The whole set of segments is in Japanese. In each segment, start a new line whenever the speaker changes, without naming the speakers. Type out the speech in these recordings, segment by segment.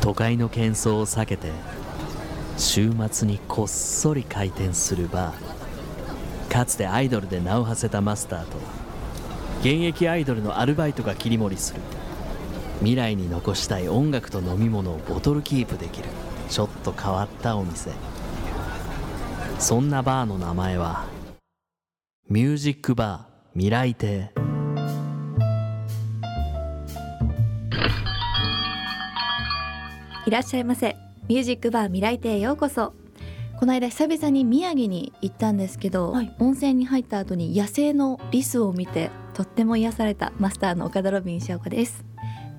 都会の喧騒を避けて週末にこっそり開店するバー。かつてアイドルで名を馳せたマスターと現役アイドルのアルバイトが切り盛りする。未来に残したい音楽と飲み物をボトルキープできる。ちょっと変わったお店。そんなバーの名前はミュージックバー未来亭。
いらっしゃいませ。ミュージックバー未来亭へようこそ。この間久々に宮城に行ったんですけど、
はい。
温泉に入った後に野生のリスを見てとっても癒されたマスターの岡田ロビン翔子です。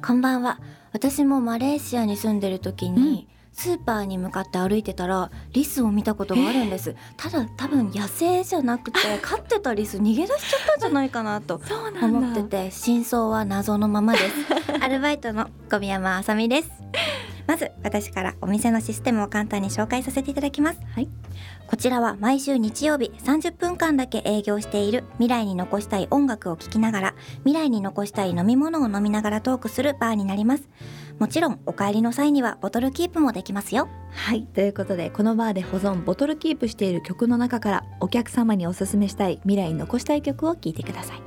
こんばんは。私もマレーシアに住んでる時に、スーパーに向かって歩いてたらリスを見たことがあるんです。ただ多分野生じゃなくて 飼ってたリス逃げ出しちゃったんじゃないかなと思ってて真相は謎のままです。アルバイトの小宮山あさみですまず私からお店のシステムを簡単に紹介させていただきます。
はい。
こちらは毎週日曜日30分間だけ営業している未来に残したい音楽を聴きながら未来に残したい飲み物を飲みながらトークするバーになります。もちろんお帰りの際にはボトルキープもできますよ。
はい。ということでこのバーで保存ボトルキープしている曲の中からお客様におすすめしたい未来に残したい曲を聴いてください。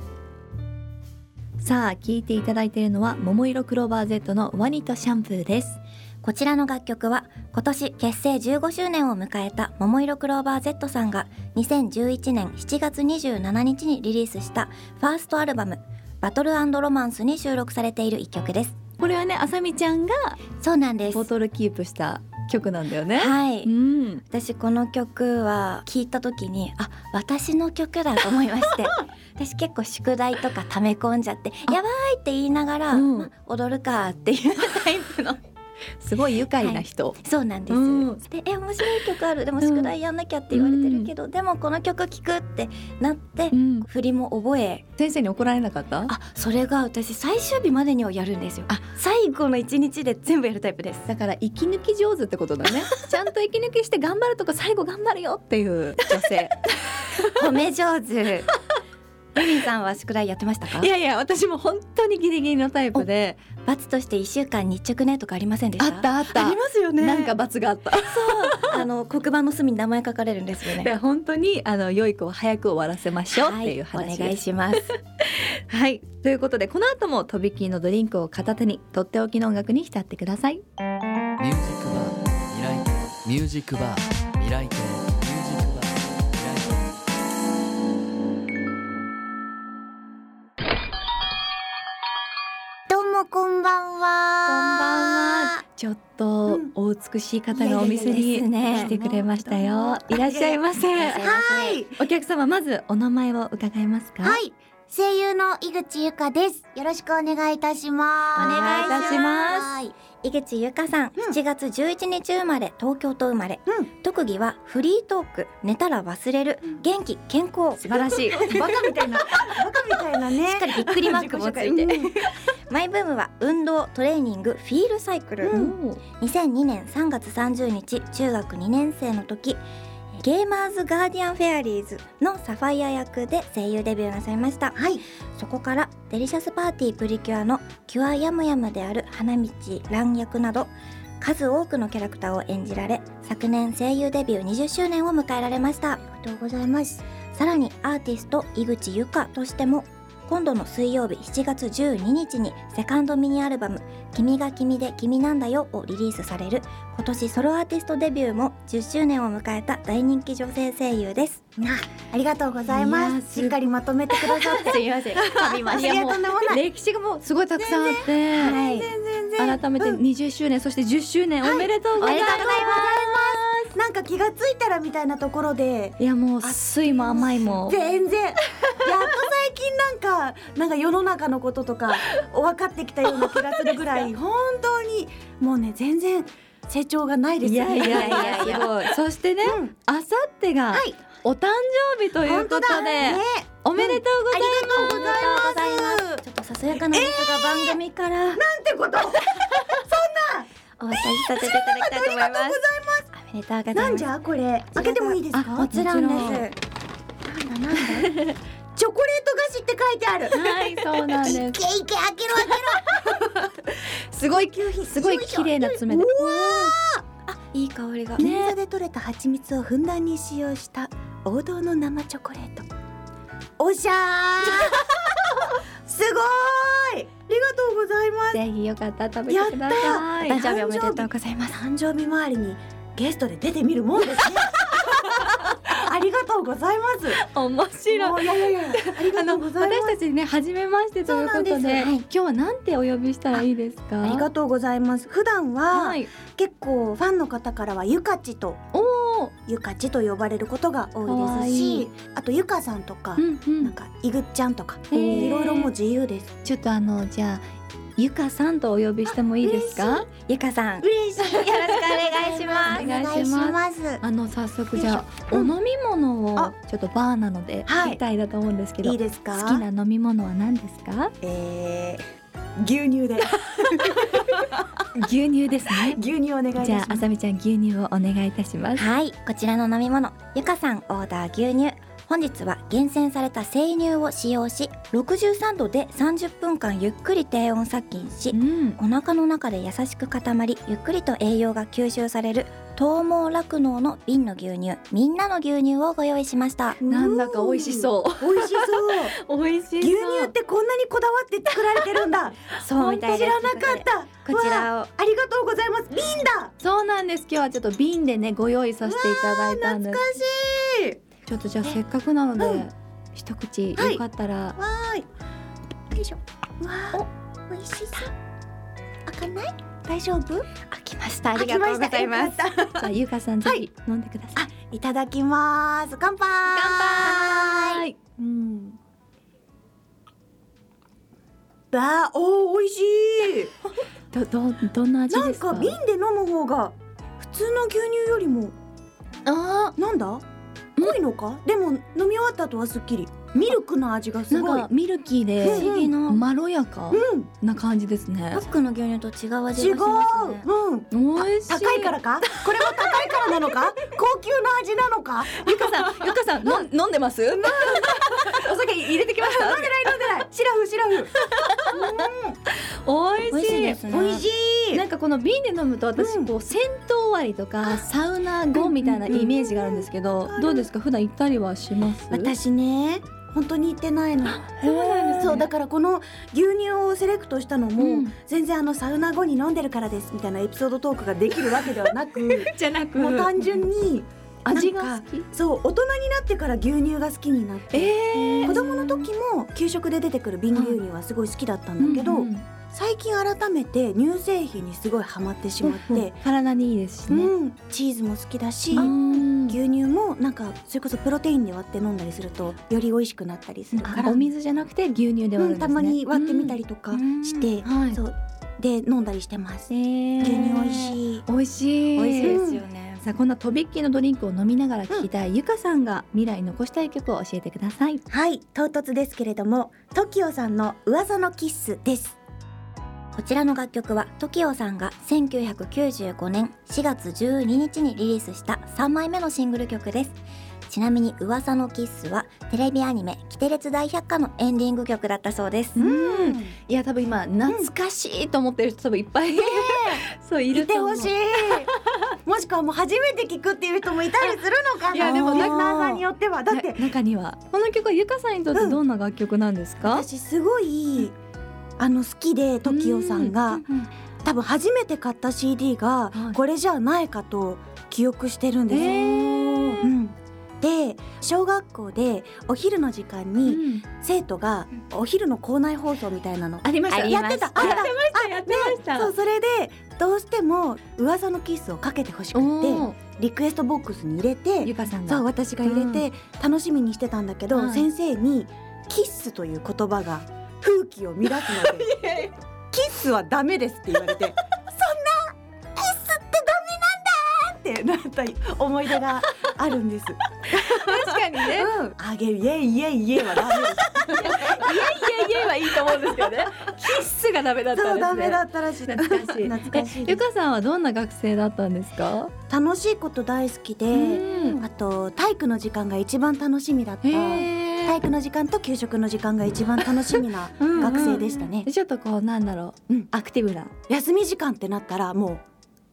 さあ聴いていただいているのは桃色クローバー Z のワニとシャンプーです
こちらの楽曲は今年結成15周年を迎えた桃色クローバー Z さんが2011年7月27日にリリースしたファーストアルバム「バトルロマンス」に収録されている一曲です。
これはねあさみちゃんが
そうなんです。
ボトルキープした曲なんだよね。
はい、
うん。
私この曲は聞いた時にあ私の曲だと思いまして。私結構宿題とか溜め込んじゃって「
あ。
やばい!」って言いながら、
うん。
ま踊るかっていうタイプの
すごい愉快な人、
そうなんです、
うん。
でえ面白い曲ある。でも宿題やんなきゃって言われてるけど、でもこの曲聴くってなって、
うん。
振りも覚え。
先生に怒られなかった？
あそれが私最終日までにはやるんですよ。
あ。
最後の一日で全部やるタイプです。
だから息抜き上手ってことだね。ちゃんと息抜きして頑張るとか最後頑張るよっていう女性。
褒め上手ユミさんは宿題やってましたか？
いやいや私も本当にギリギリのタイプで。
罰として一週間日直ねとかありませんでし
あ
た
ったあった。
ありますよね。
なんか罰があった。
あの黒板の隅に名前書かれるんですよね。
で本当にあの良い子を早く終わらせましょうっていう
はい、お願いします。
はい。ということでこの後もとびきりのドリンクを片手にとっておきの音楽に浸ってください。
ミュージックバー未来。亭ミュージックバー未来亭
もこんばんは。
こんばんは。ちょっと
うん。
お美しい方がお店に来てくれましたよ。いらっしゃいませ。
はい。
お客様まずお名前を伺えますか？
はい、声優の井口ゆかです。よろしくお願いいたします。
お願いいたし
ます。
はい
井口ゆかさん、
うん。
7月11日生まれ東京都生まれ、
うん。
特技はフリートーク。寝たら忘れる、
うん。
元気健康。
素晴らしい。
バカみたいな、バカみたいなね。
しっかりびっくりマークもついて。
うん。
マイブームは運動トレーニングフィールサイクル、
うん。
2002年3月30日中学2年生の時ゲーマーズガーディアンフェアリーズのサファイア役で声優デビューなさいました。
はい、
そこからデリシャスパーティープリキュアのキュアヤムヤムである花道蘭役など数多くのキャラクターを演じられ昨年声優デビュー20周年を迎えられました。
ありがとうございます。
さらにアーティスト井口ゆかとしても今度の水曜日7月12日にセカンドミニアルバム「君が君で君なんだよ」をリリースされる今年ソロアーティストデビューも10周年を迎えた大人気女性声優です
な、ありがとうございますす。しっかりまとめてくださって。
すみません噛みま
いや、とんでもない。
歴史がもうすごいたくさんあって、
はい
全然全然。
改めて20周年、そして10周年おめでとうございます、
おめでとうございま
なんか気がついたらみたいなところで。
いやもう酸いも甘いも。
全然。やっと最近なんかなんか世の中のこととか分かってきたような気がするぐらい。本当にもうね全然成長がないです
いやいやいや
いや
そしてね、
うん。
あさってが
はい。
お誕生日ということで、
ね。
おめでとうございます、
ありがとうございます。
ちょっとささやかな。ですが番組から
なんてこと。
お渡しさせていただきたいと思いますおめでとうございます。
なんじゃこれ？開けてもいいですか？
あ
もちろんです。
なんだなんだ。チョコレート菓子って書いてある。
はいそうなんです。
いけいけ開けろ開けろ。
すすごいすごい綺麗な爪で。
う
あいい香りが。
銀座で採れた蜂蜜をふんだんに使用した王道の生チョコレート。おしゃー。すごーい。ありがとうございます。
ぜひよかったら食べてください。
お誕生日おめでとうございます。
誕生日周りにゲストで出てみるもんですね。ありがとうございます。
面白い。
いやいやいやありがとうございます。
私たちね初めましてということで
です
はい。
今日はなんてお呼びしたらいいですか？
ありがとうございます。普段は、
はい。
結構ファンの方からはゆかちと
おお
ゆかちと呼ばれることが多いです
かわい
し
い。
あとゆかさんとか、
うんうん。
なんかいぐっちゃんとか、いろいろもう自由です。
ちょっとあのじゃあゆかさんとお呼びしてもいいですか？
ゆかさん。
嬉しい。よろしくお
願いします。
お願いします。
す。
あの早速じゃあお
うん。
飲み物を
あ。
ちょっとバーなので
はい。
聞きたいだと思うんですけど、
いいですか？
好きな飲み物は何ですか？
えー、牛乳で。
牛乳ですね。
牛乳お願い
じゃああさみちゃん牛乳をお願いいたします。
はい。こちらの飲み物。ゆかさんオーダー牛乳本日は厳選された生乳を使用し63度で30分間ゆっくり低温殺菌し
うん。
お腹の中で優しく固まりゆっくりと栄養が吸収される東毛酪農の瓶の牛乳みんなの牛乳をご用意しました。
なんだか美味しそう。
美味しそう。
美味しそう。
牛乳ってこんなにこだわって作られてるんだ。
そうみたいです。
知らなかった。
こち
わ
らを。
あありがとうございます。瓶だ。
そうなんです。今日はちょっと瓶でねご用意させていただいたんです。
しい
ちょっとじゃあせっかくなので、
うん。
一口
はい
よかったら、
わーい。よいしょ。わー美味しそう。開かない？大丈夫？
開きました。ありがとうございます。
じゃあゆうかさんぜひ飲んでください、
いただきます。乾杯。
乾杯。
うん。だおー美味しい。
どどどんな味
なん
ですか？
か瓶で飲む方が普通の牛乳よりも。
あ
なんだ？濃いのか？でも飲み終わった後はすっきり。ミルクの味が
ー
すごい。
なんかミルキーで
不思議な
まろやか。
うん。
な感じですね。
パックの牛乳と違う味
違う
がしますね。
う。ん。
美味しい。
高いからか？これも高いからなのか？高級な味なのか？
ゆかさんゆかさんの飲んでます？お酒入れてきました。
飲んでない飲んでない。シラフシラフ。
美
美味しい。ですね
美味しい。
なんかこの瓶で飲むと私
うん。
こう銭湯終わりとかサウナ後みたいなイメージがあるんですけどどうですか？普段行ったりはします？
私ね本当に行ってないの。
そうなんですね。
そうだからこの牛乳をセレクトしたのも、
うん。
全然あのサウナ後に飲んでるからですみたいなエピソードトークができるわけではなく
じゃなく
もう単純に
味が好き。
そう大人になってから牛乳が好きになって、
えー。
子供の時も給食で出てくる瓶牛乳はすごい好きだったんだけど、
うんうん
最近改めて乳製品にすごいハマってしまって、
体にいいですしね、
うん、チーズも好きだし、
うん
牛乳もなんかそれこそプロテインで割って飲んだりするとより美味しくなったりするから、
あお水じゃなくて牛乳で割るんですね、
うん。たまに割ってみたりとかして、
うん。はい。
そう。で飲んだりしてます。
えー。
牛乳美味しい。
美味しい。
美味しいですよね。
さあこんなとびっきりのドリンクを飲みながら聴きたい、ゆかさんが未来に残したい曲を教えてください。
はい、唐突ですけれども、TOKIO さんの噂のキッスです。
こちらの楽曲は TOKIO さんが1995年4月12日にリリースした3枚目のシングル曲です。ちなみに噂のキッスはテレビアニメ「キテレツ大百科」のエンディング曲だったそうです。
うん。いや多分今懐かしいと思ってる人多分いっぱい、そうい
い
ると思う。
てほしい。もしくはもう初めて聞くっていう人もいたりするのかな。
いやでも
リスナーさんによっては。だって
な中には。この曲はゆかさんにとってどんな楽曲なんですか、
私すごいあの好きで TOKIO さんが多分初めて買った CD が
はい。
これじゃないかと記憶してるんです。よ。
えー。
うん、で小学校でお昼の時間
う
に
ん。
生徒がお昼の校内放送みたいなの
ありました。
やってた。あれだ
やってました
そうそれでどうしても噂のキスをかけてほしくて
ー。
リクエストボックスに入れて
ゆかさんが。
そう私が入れて楽しみにしてたんだけど、
はい。
先生に「キッス」という言葉が風紀を乱すので「キッスはダメです」って言われて「そんなキッスってダメなんだ!」ってなった思い出があるんです。
確かにね
うん、あげるイエイイエイイエイはダメです。
いやいやはいいと思うんですけどねキッスがダメだったんですね
そうダメだったらしい。
懐かしい
懐かしい
えゆ。かさんはどんな学生だったんですか
楽しいこと大好きで、
うん
あと体育の時間が一番楽しみだった。
へ
体育の時間と給食の時間が一番楽しみな 学生でしたね。
ちょっとこうなんだろう、
うん。
アクティブな。
休み時間ってなったらもう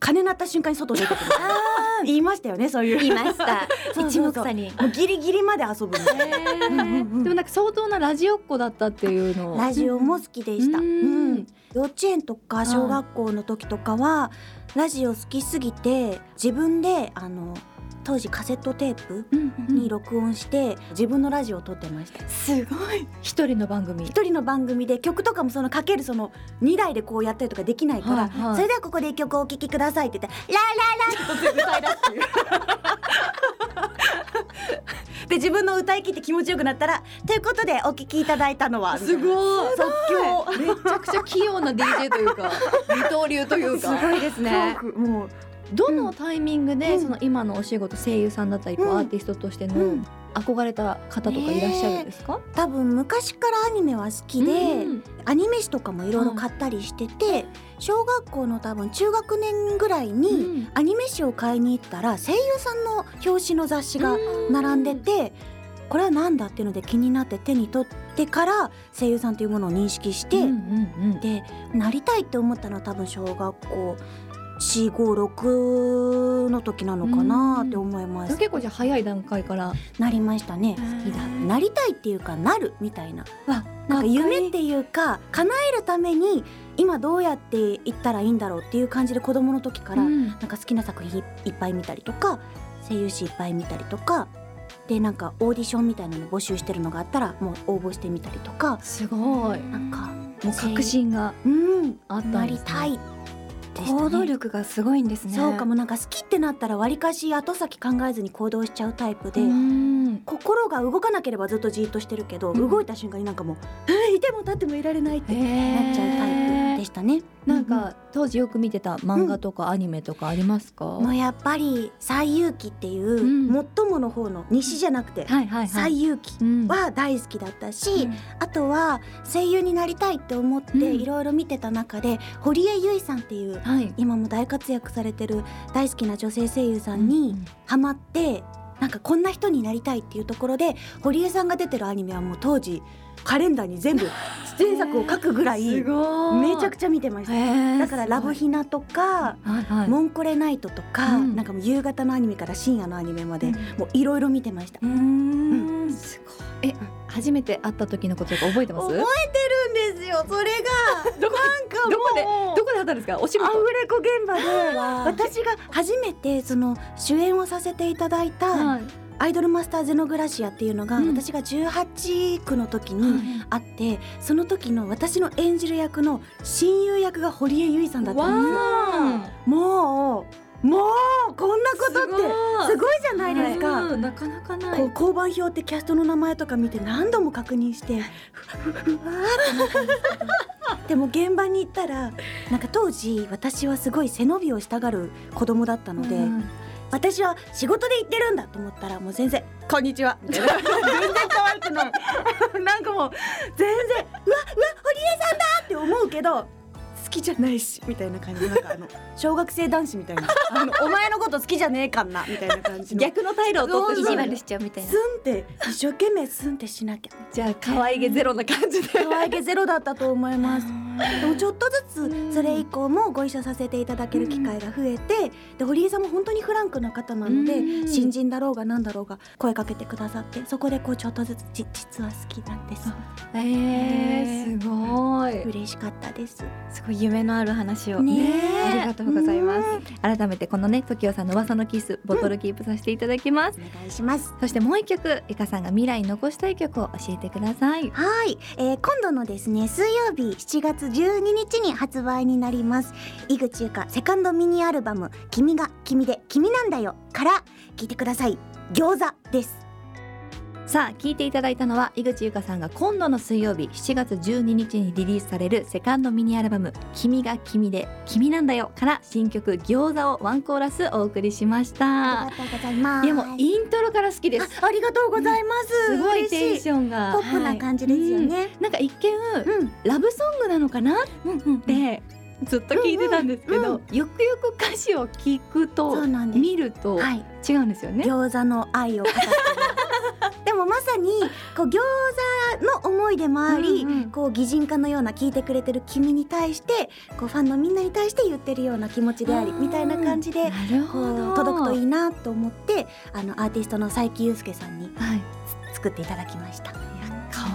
鐘鳴った瞬間に外出てくる。言いましたよねそういう。
言いました。
一目散に。
もうギリギリまで遊ぶの。うんうんうん。
でもなんか相当なラジオっ子だったっていうの。を
ラジオも好きでした。
う
うん。ん幼稚園とか小学校の時とかはラジオ好きすぎて自分であの当時カセットテープ
うんうん
に録音して自分のラジオを撮ってました。
すごい一人の番組
一人の番組で曲とかもそのかけるその2台でこうやったりとかできないから、
はいはい
それではここで一曲お聴きくださいって言って「ラララ」って歌い出すっていう。で自分の歌い切って気持ちよくなったらということでお聴きいただいたのは
すごい
即興
めちゃくちゃ器用な DJ というか二刀流というか
すごいですねもう
どのタイミングで、
うん。
その今のお仕事声優さんだったりアーティストとしての
うん。
憧れた方とかいらっしゃるんですか、
多分昔からアニメは好きで、
うん
アニメ誌とかもいろいろ買ったりしてて、小学校の多分中学年ぐらいに、
うん。
アニメ誌を買いに行ったら声優さんの表紙の雑誌が並んでて、これは何だっていうので気になって手に取ってから声優さんというものを認識して、
うんうんうん。
でなりたいって思ったのは多分小学校456の時なのかなって思います。
結構じゃあ早い段階から。
なりましたね。
好きだ。
なりたいっていうかなるみたいな。
わ
なんか夢っていうか叶えるために今どうやっていったらいいんだろうっていう感じで子供の時から
うん。
なんか好きな作品いっぱい見たりとか声優誌いっぱい見たりとかでなんかオーディションみたいなの募集してるのがあったらもう応募してみたりとか。
すごい。
なんか
もう確信が
うん。
あった
なん
ですね。
りたいね。
行動力がすごいんですね。
そうかもなんか好きってなったらわりかし後先考えずに行動しちゃうタイプで、
うん。
心が動かなければずっとじーっとしてるけど、
うん。
動いた瞬間になんかもう「えいても立ってもいられない」ってなっちゃうタイプでしたね。
なんか当時よく見てた漫画とかアニメとかありますか、
もうやっぱり「西遊記」っていう、
うん。
最もの方の西じゃなくて
はいはい「はい、
西遊記」
うん。
は大好きだったし、
うん。
あとは声優になりたいって思って
うん。
いろいろ見てた中で、堀江由衣さんっていう
はい。
今も大活躍されてる大好きな女性声優さんにハマってなんかこんな人になりたいっていうところで堀江さんが出てるアニメはもう当時カレンダーに全部出演作を書くぐらいめちゃくちゃ見てました。
へー
だから「ラブヒナ」とか
はいはい。
モンコレナイトとか、
うん。
なんかもう夕方のアニメから深夜のアニメまで、
うん。
もういろいろ見てました。
うーん。すごい。え初めて会った時のこととか覚えてます？
覚えてるんですよ。それが
どこ
なんか
どこで？どこで会ったんですか？お仕
ア
事
フレコ現場で 私が初めてその主演をさせていただいた
はい「
アイドルマスターゼノグラシア」っていうのが、
うん。
私が18区の時にあって、その時の私の演じる役の親友役が堀江由衣さんだったんです。よ。
わ
もうもうこんなことってすごい。じゃないですか。
うん。なかなかない。
こう交番表ってキャストの名前とか見て何度も確認してふわふわってなったんですけどでも現場に行ったらなんか当時私はすごい背伸びをしたがる子供だったので、
うん
私は仕事で行ってるんだと思ったらもう全然「こんにちは」全然可愛くない。なんかもう全然「うわうわ堀江さんだ!」って思うけど好きじゃないしみたいな感じ。なんかあの小学生男子みたいな。あの「お前のこと好きじゃねえかんな」みたいな感じの。
逆の態度を取って
意地悪しちゃうみたいな。
スンって一生懸命スンってしなきゃ。
じゃあ可愛げゼロな感じで。
可愛げゼロだったと思いますでもちょっとずつそれ以降もご一緒させていただける機会が増えてで堀江さんも本当にフランクな方なので
うん。
新人だろうがなんだろうが声かけてくださってそこでこうちょっとずつじ実は好きなんです。
えー、すごい。
嬉しかったです。
すごい夢のある話を、
ねえ。
ありがとうございます。
改めてこのね時代さんの噂のキスボトルキープさせていただきます、
お願いします。
そしてもう一曲ゆかさんが未来に残したい曲を教えてください。
はい、えー今度のですね水曜日7月12日に発売になります。井口優香セカンドミニアルバム「君が君で君なんだよ」から聞いてください。餃子です。
さあ聞いていただいたのは井口ゆかさんが今度の水曜日7月12日にリリースされるセカンドミニアルバム「君が君で君なんだよ」から新曲「餃子」をワンコーラスお送りしました。
ありがとうございます。
いやもうイントロから好きです。
あありがとうございます、
すごいテンションが。
ポップな感じですよね、
なんか一見
うん。
ラブソングなのかな？っ
うんうんうん。
てずっと聞いてたんですけど、
うんうん。
よくよく歌詞を聞くと見ると
はい。
違うんですよね。
餃子の愛を語っでもまさにこう餃子の思いでもあり、
うんうん。
こう擬人化のような聞いてくれてる君に対してこうファンのみんなに対して言ってるような気持ちでありみたいな感じで届くといいなと思ってあのアーティストの佐伯祐介さんに
はい。
作っていただきました。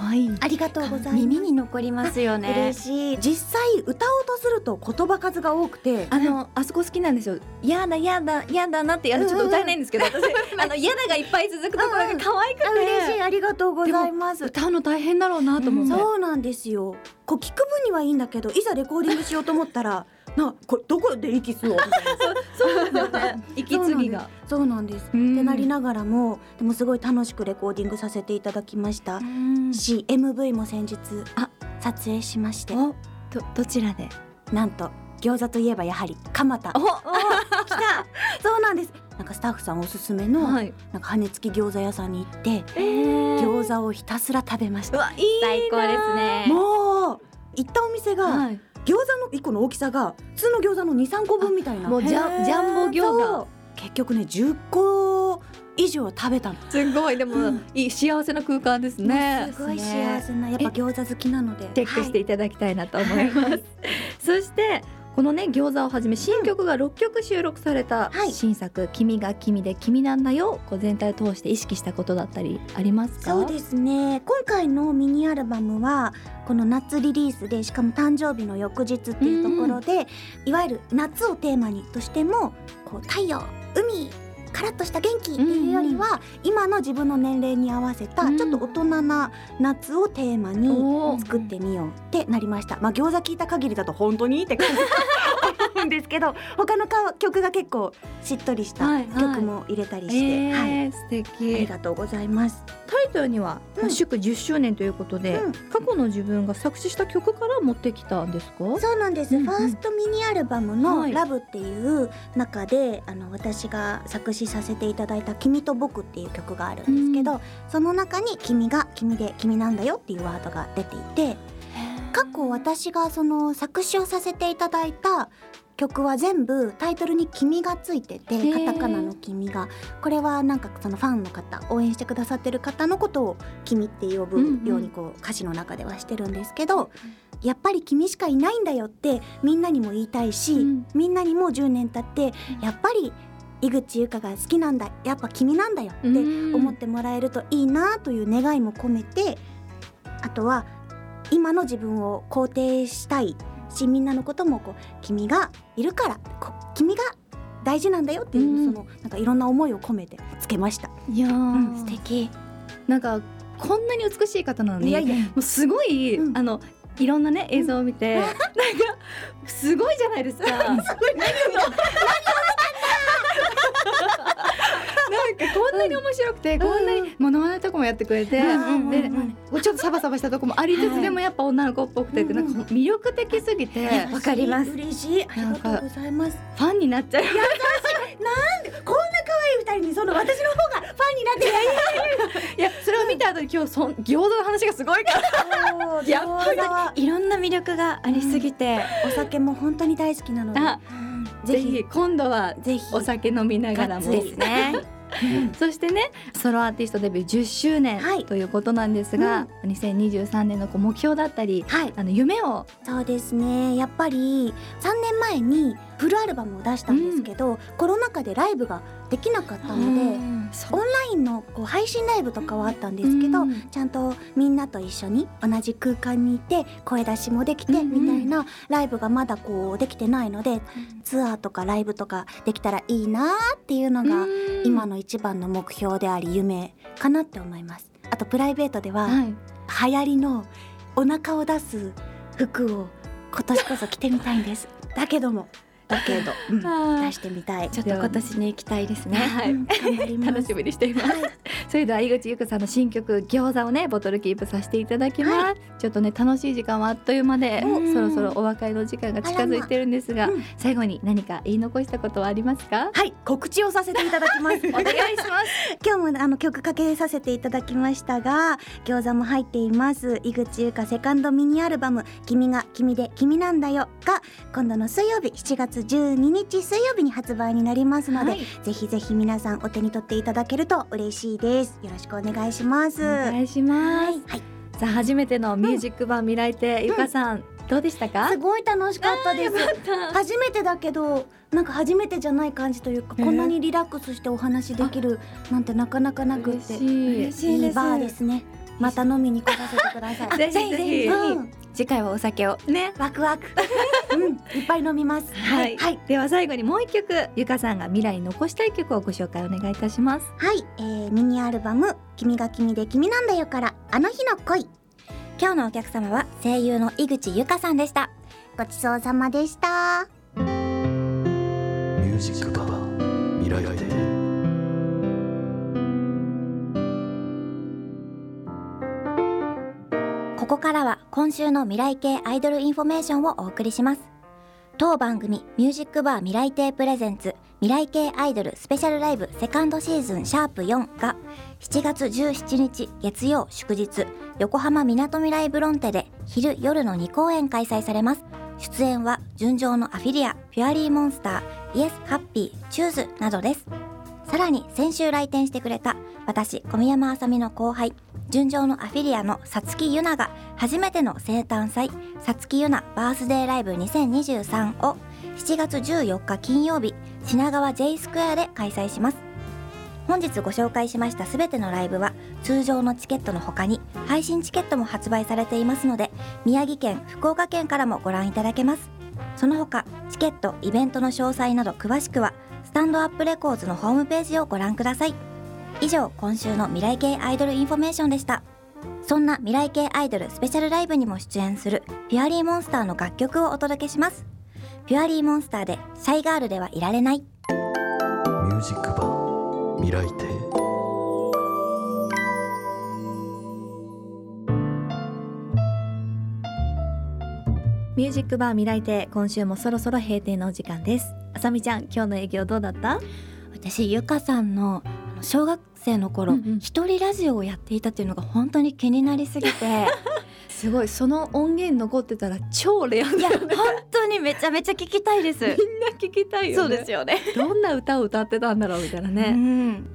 可愛い
ありがとうございます。
耳に残りますよね
嬉しい。実際歌おうとすると言葉数が多くて。
あのあそこ好きなんですよ。やだやだやだなってやるちょっと歌えないんですけど、私 あのやだがいっぱい続くところが可愛くて、
あ嬉しいありがとうございます。
歌うの大変だろうなと思って。
そうなんですよ。こう聞く分にはいいんだけど、いざレコーディングしようと思ったら、なこれどこで息吸おうみたいな。
そうですよね。息継ぎが。
そうなんです。
うん
ってなりながらも、でもすごい楽しくレコーディングさせていただきました。し、MV も先日
あ
撮影しまして、
おどどちらで？
なんと餃子といえばやはり蒲田。
お
来た。そうなんです。なんかスタッフさんおすすめの、
はい。
なんか羽根付き餃子屋さんに行って、
えー、
餃子をひたすら食べました。
うわいいな
最高ですね
もう行ったお店が、
はい。
餃子の一個の大きさが普通の餃子の二三個分みたいな。
もうジャンジャンボ餃子
結局ね10個以上食べたの。
すごいでも、いい幸せな空間ですね。
すごい幸せなやっぱ餃子好きなので。
チェックしていただきたいなと思います。そしてこのね餃子をはじめ新曲が6曲収録された
はい。
新作「君が君で君なんだよ」こう全体を通して意識したことだったりありますか？
そうですね。今回のミニアルバムはこの夏リリースでしかも誕生日の翌日っていうところで、いわゆる夏をテーマにとしてもこう太陽海カラッとした元気っていうよりは、今の自分の年齢に合わせた
うん。
ちょっと大人な夏をテーマに作ってみようってなりました。まあ餃子聞いた限りだと本当にって感じ んですけど他のか曲が結構しっとりした曲も入れたりして、
え
はい、
ー、素
あり
敵
がとうございます。
タイトルには、
うん。
祝10周年ということで、
うん。
過去の自分が作詞した曲から持ってきたんですか？
そうなんです、
うんうん。
ファーストミニアルバムの
はい「
ラブっていう中で、あの私が作詞させていただいた「君と僕」っていう曲があるんですけど、その中に「君が君で君なんだよ」っていうワードが出ていて過去私がその作詞をさせていただいた曲は全部タイトルに「君」がついてて
ー。
カタカナの「君が」これはなんかそのファンの方応援してくださってる方のことを「君」って呼ぶようにこう歌詞の中ではしてるんですけど、やっぱり君しかいないんだよってみんなにも言いたいし、
うん。
みんなにも10年経ってやっぱり井口優香が好きなんだやっぱ君なんだよって思ってもらえるといいなという願いも込めてあとは今の自分を肯定したいしみんなのこともこう君がいるからこ君が大事なんだよっていう、
うん。
そのなんかいろんな思いを込めてつけました。
いやー、
うん
素敵。なんかこんなに美しい方なのに
いやいや。
もうすごい、
うん。
あのいろんなね映像を見て、なんかすごいじゃないですか。なんこんなに面白くて、こんなにモノマネとかもやってくれて、
うん
で、
うん
ちょっとサバサバしたとこもありつつ、でもやっぱ女の子っぽくて、
うん
なんか魅力的すぎて、
わかります。
嬉しい。ありがとうございます。
ファンになっちゃう。
こんな可愛い二人にその私の方がファンになって
い。や、それを見た後に今日そん餃子の話がすごいから。
やっぱり。
いろんな魅力がありすぎて、
お酒も本当に大好きなので。
あ
ぜひ。
今度は
ぜひ。
お酒飲みながらも。
ですね
そしてねソロアーティストデビュー10周年
はい。
ということなんですが、2023年のこう目標だったり
はい。
あの夢を。
そうですね。やっぱり3年前にフルアルバムを出したんですけど、コロナ禍でライブができなかったので、オンラインのこう配信ライブとかはあったんですけど、
うん。
ちゃんとみんなと一緒に同じ空間にいて声出しもできて
うんうん。
みたいなライブがまだこうできてないので、ツアーとかライブとかできたらいいなっていうのが今の一番の目標であり夢かなって思います。あとプライベートでは、
はい。
流行りのお腹を出す服を今年こそ着てみたいんです。だけどもだけど、うん出してみたい。
ちょっと今年に行きたいですね。
はい
うん頑張ります。
楽しみにしています、それでは井口優子さんの新曲餃子をねボトルキープさせていただきます、ちょっとね楽しい時間はあっという間で
うん
そろそろお別れの時間が近づいてるんですが、
まうん
最後に何か言い残したことはありますか？
はい、告知をさせていただきます。お願いします。今日もねあの曲かけさせていただきましたが、餃子も入っています。井口優香セカンドミニアルバム君が君で君なんだよ。が今度の水曜日7月
月12日水曜日に発売になりますので、
はい。
ぜひぜひ皆さんお手に取っていただけると嬉しいですよろしくお願いします。
お願いします、
はい。
さあ初めてのミュージック版未来亭、ゆかさんどうでしたか？
すごい楽しかったです。初めてだけどなんか初めてじゃない感じというか、
えー
こんなにリラックスしてお話できるなんてなかなかなくって
嬉しい。
いですバーですね。また飲みに来させてください。
ぜひぜひ。
うん。
次回はお酒をね。
ワクワクうん。いっぱい飲みます。
はい、
はい。
では最後にもう一曲ゆかさんが未来に残したい曲をご紹介お願いいたします。
はい、えー、ミニアルバム「君が君で君なんだよ」から「あの日の恋」今日のお客様は声優の井口由香さんでした。ごちそうさまでした。
ミュージックバー未来亭
ここからは今週の未来系アイドルインフォメーションをお送りします。当番組ミュージックバー未来亭プレゼンツ未来系アイドルスペシャルライブセカンドシーズンシャープ4が7月17日月曜祝日横浜みなとみらいブロンテで昼夜の2公演開催されます。出演は純情のアフィリアピュアリーモンスターイエスハッピーチューズなどです。さらに先週来店してくれた私小宮山あさみの後輩純情のアフィリアのさつきゆなが初めての生誕祭さつきゆなバースデーライブ2023を7月14日金曜日品川 J スクエアで開催します。本日ご紹介しましたすべてのライブは通常のチケットの他に配信チケットも発売されていますので宮城県福岡県からもご覧いただけます。その他チケットイベントの詳細など詳しくはスタンドアップレコーズのホームページをご覧ください。以上今週の未来系アイドルインフォメーションでした。そんな未来系アイドルスペシャルライブにも出演するピュアリーモンスターの楽曲をお届けします。ピュアリーモンスターでシャイガールではいられない。
ミュージックバー未来亭
ミュージックバー未来亭今週もそろそろ閉店のお時間です。あさみちゃん今日の営業どうだった？
私ゆかさんのあの小学生の頃
うんうん。
一、人ラジオをやっていたっていうのが本当に気になりすぎて。
すごいその音源残ってたら超レア
いや本当にめちゃめちゃ聞きたいです。
みんな聞きたいよね。
よね。
どんな歌を歌ってたんだろうみたいな
う
ね、
ん。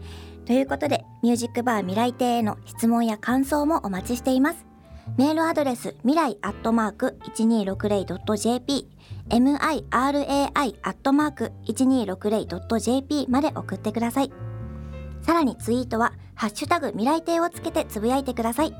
ということでミュージックバー未来亭への質問や感想もお待ちしています。メールアドレス未来アットマーク 1260.jp mirai アットマーク 1260.jp まで送ってくださいさらにツイートはハッシュタグ未来亭をつけてつぶやいてください。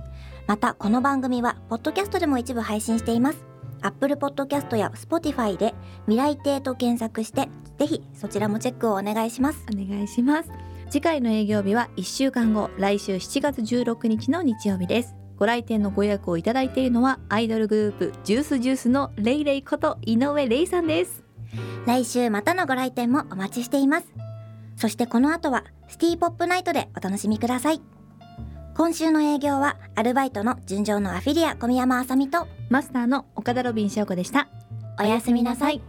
またこの番組はポッドキャストでも一部配信しています。Apple Podcast や Spotify で未来亭と検索してぜひそちらもチェックをお願いします。
お願いします。次回の営業日は1週間後来週7月16日の日曜日です。ご来店のご予約をいただいているのはアイドルグループジュースジュースのレイレイこと井上レイさんです。
来週またのご来店もお待ちしていますそしてこの後はシティポップナイトでお楽しみください。今週の営業はアルバイトの純情のアフィリア小宮山あさみと
マスターの岡田ロビン翔子でした。
おやすみなさい